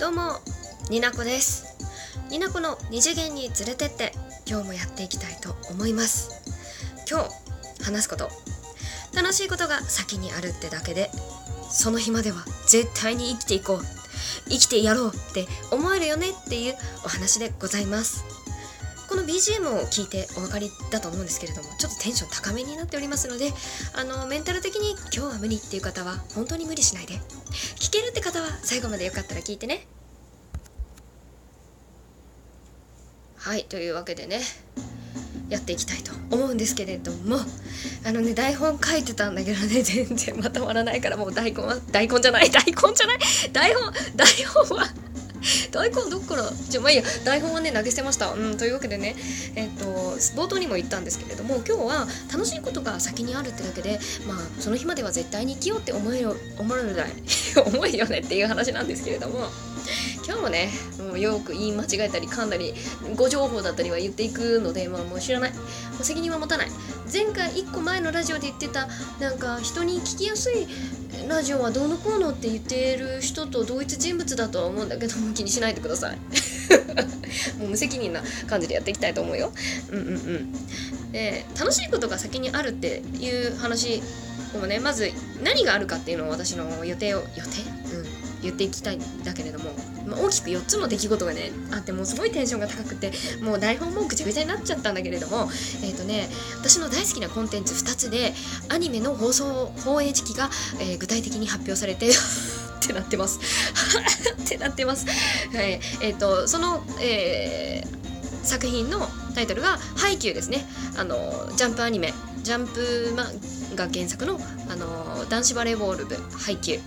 どうもになこです。になこの二次元に連れてって今日もやっていきたいと思います。今日話すこと楽しいことが先にあるってだけでその日までは絶対に生きていこう生きてやろうって思えるよねっていうお話でございます。この BGM を聞いてお分かりだと思うんですけれどもちょっとテンション高めになっておりますのであのメンタル的に今日は無理っていう方は本当に無理しないで。聞けるって方は最後までよかったら聞いてね。はいというわけでねやっていきたいと思うんですけれどもあのね台本書いてたんだけどね 全然まとまらないからもう大根は大根じゃない大根じゃない台本台本は 大根どっからじゃあまあいいや。台本はね投げ捨てました、うん、というわけでねえっ、と冒頭にも言ったんですけれども今日は楽しいことが先にあるってだけでまあその日までは絶対に生きようって思えよ思えるない思えよねっていう話なんですけれども。今日もねもうよく言い間違えたり噛んだり誤情報だったりは言っていくので、まあ、もう知らない。もう責任は持たない。前回1個前のラジオで言ってたなんか人に聞きやすいラジオはどうのこうのって言ってる人と同一人物だとは思うんだけども気にしないでください。もう無責任な感じでやっていきたいと思うよ。うんうんうんで楽しいことが先にあるっていう話をねまず何があるかっていうのを私の予定を予定？言っていきたいんだけれども、まあ、大きく4つの出来事がねあってもうすごいテンションが高くてもう台本もぐちゃぐちゃになっちゃったんだけれどもえっ、ー、とね私の大好きなコンテンツ2つでアニメの放送放映時期が、えー、具体的に発表されて ってなってます。ってなってます。はい、えっ、ー、とその、えー、作品のタイトルが「ハイキュー」ですね。あのジャンプアニメ。ジャンプマが原作のあの男子バレーボール部ハイキュ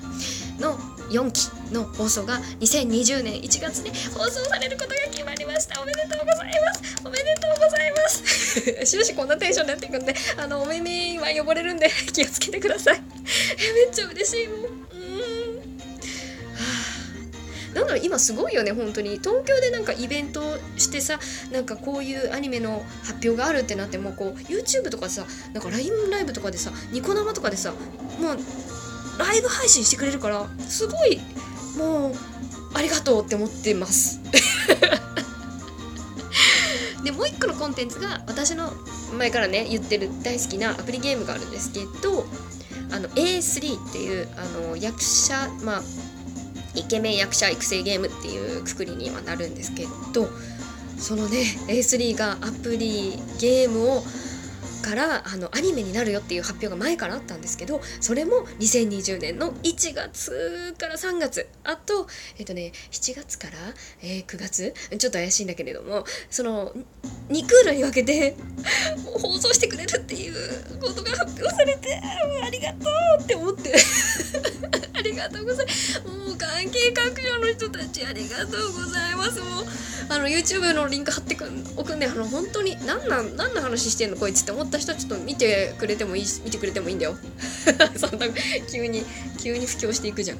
ーの4期の放送が2020年1月に放送されることが決まりました。おめでとうございます。おめでとうございます。終始こんなテンションでやっていくんであのお耳は汚れるんで気をつけてください。めっちゃ嬉しい。もん。うなんだろう今すごいよね本当に。東京でなんかイベントしてさなんかこういうアニメの発表があるってなってもうこう YouTube とかさなんか LINE ライブとかでさニコ生とかでさもうライブ配信してくれるからすごいもうありがとうって思ってます。でもう一個のコンテンツが私の前からね言ってる大好きなアプリゲームがあるんですけどあの A3 っていうあの役者まあイケメン役者育成ゲームっていうくくりにはなるんですけどそのね A3 がアプリゲームをからあのアニメになるよっていう発表が前からあったんですけどそれも2020年の1月から3月。あとえっ、とね7月から、えー、9月。ちょっと怪しいんだけれどもその2クールに分けて放送してくれるっていうことが発表されてありがとうって思って。りがとうございます。もう関係各所の人たちありがとうございます。もうあの YouTube のリンク貼ってくんおくんであの本当に何なん何の話してんのこいつって思った人はちょっと見てくれてもいい見てくれてもいいんだよ。そんな急に急に布教していくじゃん。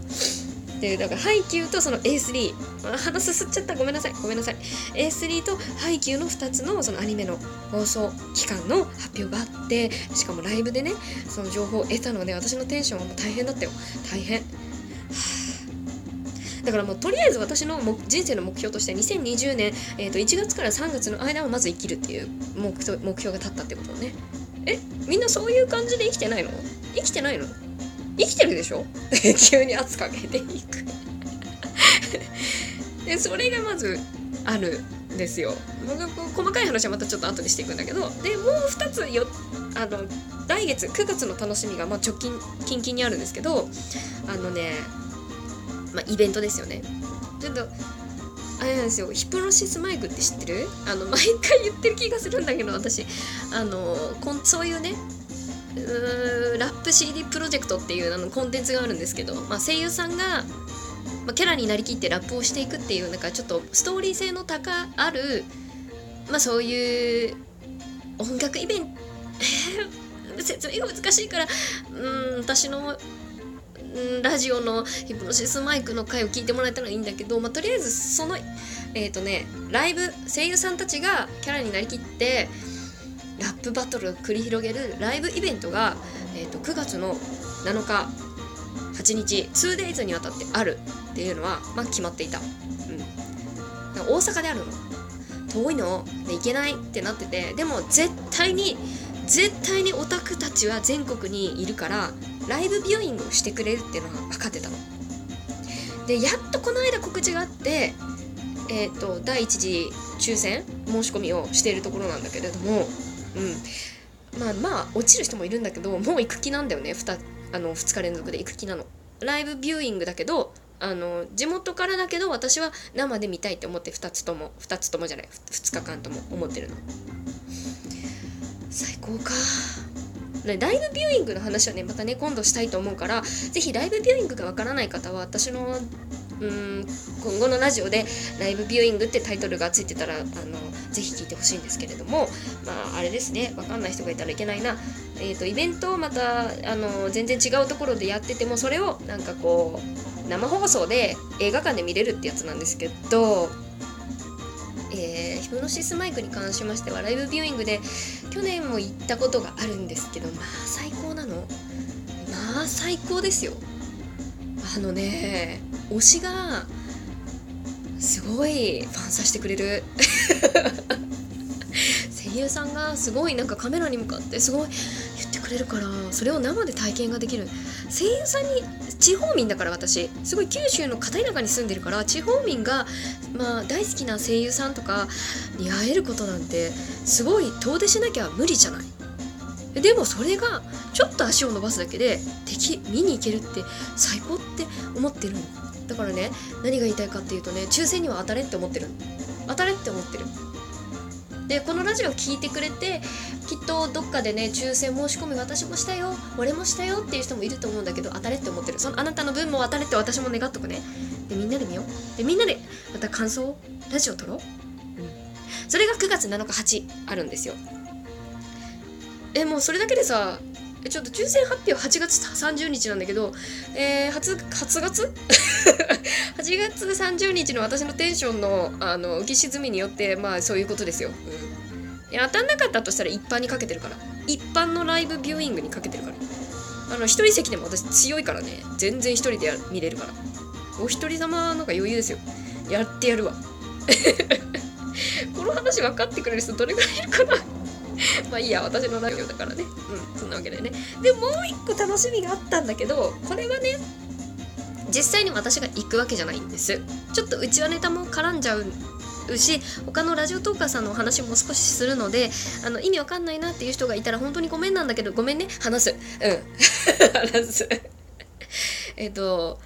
でだからハイキューとその A3 鼻すすっちゃった。ごめんなさい。ごめんなさい。A3 とハイキューの2つのそのアニメの放送期間の発表があってしかもライブでねその情報を得たので私のテンションはもう大変だったよ。大変。だからもうとりあえず私の人生の目標として2020年、えー、と1月から3月の間はまず生きるっていう目標目標が立ったってことね。え？みんなそういう感じで生きてないの？生きてないの？生きてるでしょ？急に圧かけていく。でそれがまずあるんですよ。細かい話はまたちょっと後にしていくんだけどでもう2つよあの来月9月の楽しみが、まあ、直近近々にあるんですけどあのねまあ、イベントですよね。ちょっとあれなんですよ。ヒプノシスマイクって知ってる？あの毎回言ってる気がするんだけど私。あのこんそういうねラップ CD プロジェクトっていうあのコンテンツがあるんですけど、まあ、声優さんが、まあ、キャラになりきってラップをしていくっていうなんかちょっとストーリー性の高ある、まあ、そういう音楽イベント 説明が難しいからうん私のラジオのヒプノシスマイクの回を聞いてもらえたらいいんだけど、まあ、とりあえずそのえっ、ー、とねライブ声優さんたちがキャラになりきってップバトルを繰り広げるライブイベントが、えーと、9月の7日8日 2days にわたってあるっていうのは、まあ、決まっていた、うん、大阪であるの。遠いの。で行けないってなっててでも絶対に絶対にオタクたちは全国にいるからライブビューイングをしてくれるっていうのは分かってたの。でやっとこの間告知があってえっ、ー、と第1次抽選申し込みをしているところなんだけれどもうん。まあまあ落ちる人もいるんだけどもう行く気なんだよね。2, あの2日連続で行く気なの。ライブビューイングだけどあの地元からだけど私は生で見たいって思って2つとも2つともじゃない2日間とも思ってるの。最高か。ライブビューイングの話はねまたね今度したいと思うから是非ライブビューイングがわからない方は私のうん今後のラジオでライブビューイングってタイトルがついてたらあのぜひ聞いてほしいんですけれどもまああれですねわかんない人がいたらいけないな、えーと、イベントをまたあの全然違うところでやっててもそれをなんかこう生放送で映画館で見れるってやつなんですけどえー、ヒプノシスマイクに関しましてはライブビューイングで去年も行ったことがあるんですけどまあ最高なの？まあ最高ですよ。あのね推しがすごいファンさせてくれる。声優さんがすごいなんかカメラに向かってすごい言ってくれるからそれを生で体験ができる。声優さんに地方民だから私。すごい九州の片田舎に住んでるから地方民が、まあ、大好きな声優さんとかに会えることなんてすごい遠出しなきゃ無理じゃない。でもそれがちょっと足を伸ばすだけで敵見に行けるって最高って思ってるだからね何が言いたいかっていうとね抽選には当たれって思ってる。当たれって思ってる。でこのラジオを聞いてくれてきっとどっかでね抽選申し込み私もしたよ俺もしたよっていう人もいると思うんだけど当たれって思ってる。そのあなたの分も当たれって私も願っとくね。でみんなで見よう。でみんなでまた感想ラジオ撮ろう、うん、それが9月7日8あるんですよ。えもうそれだけでさちょっと抽選発表8月30日なんだけど、えー、初、初月 ?8 月30日の私のテンションの、あの、浮き沈みによって、まあそういうことですよ。うん。いや、当たんなかったとしたら一般にかけてるから。一般のライブビューイングにかけてるから。あの、一人席でも私強いからね。全然一人で見れるから。お一人様なんか余裕ですよ。やってやるわ。この話分かってくれる人どれぐらいいるかな？まあいいや私のラジオだからね。うんそんなわけでね。でもう一個楽しみがあったんだけどこれはね実際に私が行くわけじゃないんです。ちょっとうちわネタも絡んじゃうし他のラジオトーカーさんのお話も少しするのであの意味わかんないなっていう人がいたら本当にごめんなんだけどごめんね。話す。うん。話す。えっと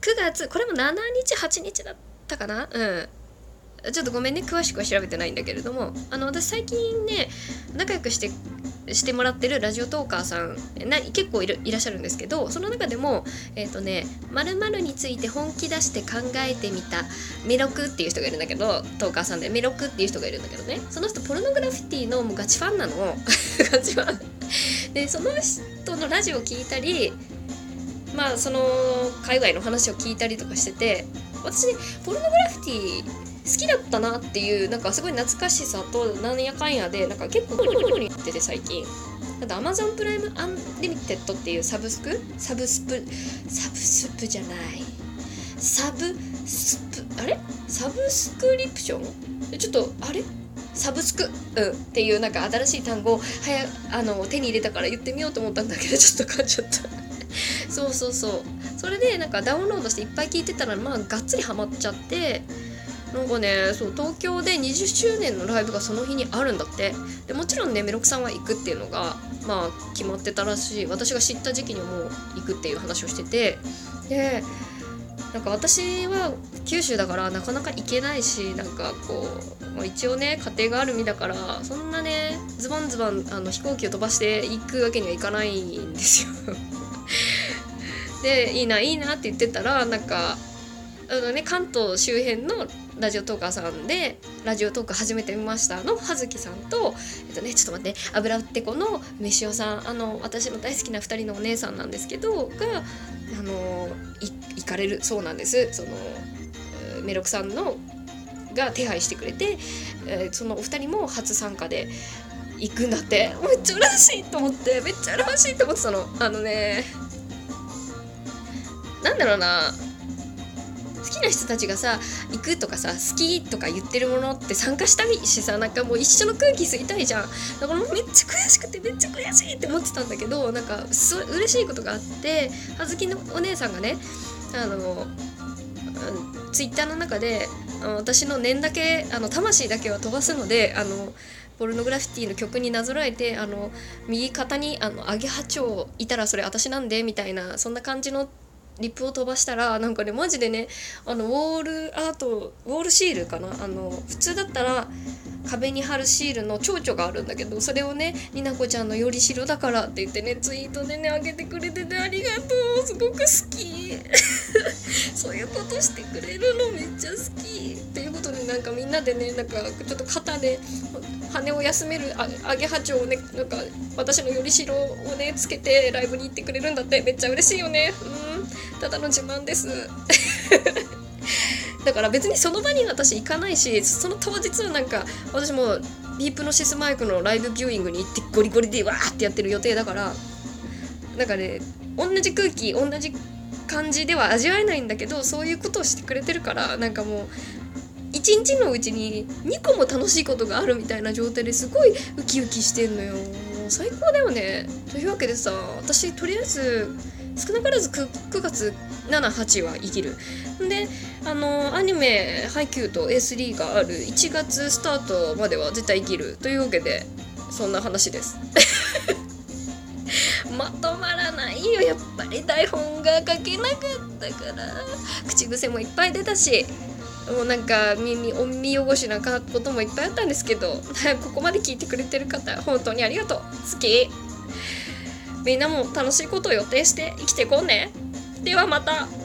9月これも7日8日だったかな？うん。ちょっとごめんね詳しくは調べてないんだけれどもあの私最近ね仲良くしてしてもらってるラジオトーカーさんな結構いるいらっしゃるんですけどその中でもえっ、ー、とね「まるについて本気出して考えてみたメロク」っていう人がいるんだけどトーカーさんでメロクっていう人がいるんだけどねその人ポルノグラフィティのもうガチファンなの。ガチファン。でその人のラジオを聞いたりまあその海外の話を聞いたりとかしてて私ねポルノグラフィティ好きだったなっていうなんかすごい懐かしさとなんやかんやでなんか結構に行ってて最近あと Amazon プライムアンリミテッドっていうサブスク？サブスプ？サブスプじゃない。サブスプ？あれ？サブスクリプション？ちょっとあれ？サブスク、うん、っていうなんか新しい単語を早あの手に入れたから言ってみようと思ったんだけどちょっと噛んじゃった。そうそうそう。それでなんかダウンロードしていっぱい聞いてたらまあがっつりハマっちゃって。なんかねそう東京で20周年のライブがその日にあるんだって。でもちろんねメロクさんは行くっていうのがまあ決まってたらしい。私が知った時期にもう行くっていう話をしてて。でなんか私は九州だからなかなか行けないしなんかこう、まあ、一応ね家庭がある身だからそんなねズバンズバンあの飛行機を飛ばして行くわけにはいかないんですよ。でいいないいなって言ってたらなんかあの、ね、関東周辺のラジオトーカーさんでラジオトーク始めてみましたの葉月さんと、えっとね、ちょっと待って油売ってこの飯尾さんあの私の大好きな2人のお姉さんなんですけどがあの行かれるそうなんです。そのメロクさんのが手配してくれて、えー、そのお二人も初参加で行くんだって。めっちゃ嬉しいと思ってめっちゃ嬉しいと思ってたの。あのねなんだろうな。きな人たちがさ行くとかさ好きとか言ってるものって参加したいしさなんかもう一緒の空気吸いたいじゃん。だからめっちゃ悔しくてめっちゃ悔しいって思ってたんだけどなんかそ嬉しいことがあって葉月のお姉さんがねあのツイッターの中で私の念だけあの魂だけは飛ばすのであのポルノグラフィティの曲になぞらえてあの右肩にあのアゲハチョウいたらそれ私なんでみたいなそんな感じのリップを飛ばしたらなんかねマジでねあのウォールアートウォールシールかな？あの普通だったら壁に貼るシールの蝶々があるんだけどそれをねになこちゃんのよりしろだからって言ってねツイートでねあげてくれててありがとうすごく好き。そういうことしてくれるのめっちゃ好き。っていうことでなんかみんなでねなんかちょっと肩で羽を休めるアゲハチョウをねなんか私のよりしろをねつけてライブに行ってくれるんだってめっちゃ嬉しいよね。うん。ただの自慢です。だから別にその場に私行かないしその当日はなんか私もリープノシスマイクのライブビューイングに行ってゴリゴリでわーってやってる予定だからなんかね同じ空気同じ感じでは味わえないんだけどそういうことをしてくれてるからなんかもう一日のうちに2個も楽しいことがあるみたいな状態ですごいウキウキしてんのよ。最高だよね。というわけでさ私とりあえず少なからず 9, 9月78は生きる。であのアニメ「ハイキュー」と A3 がある1月スタートまでは絶対生きるというわけでそんな話です。まとまらないよ。やっぱり台本が書けなかったから。口癖もいっぱい出たしもうなんか耳お耳汚しなこともいっぱいあったんですけど ここまで聞いてくれてる方本当にありがとう。好き。みんなも楽しいことを予定して生きていこうね。ではまた。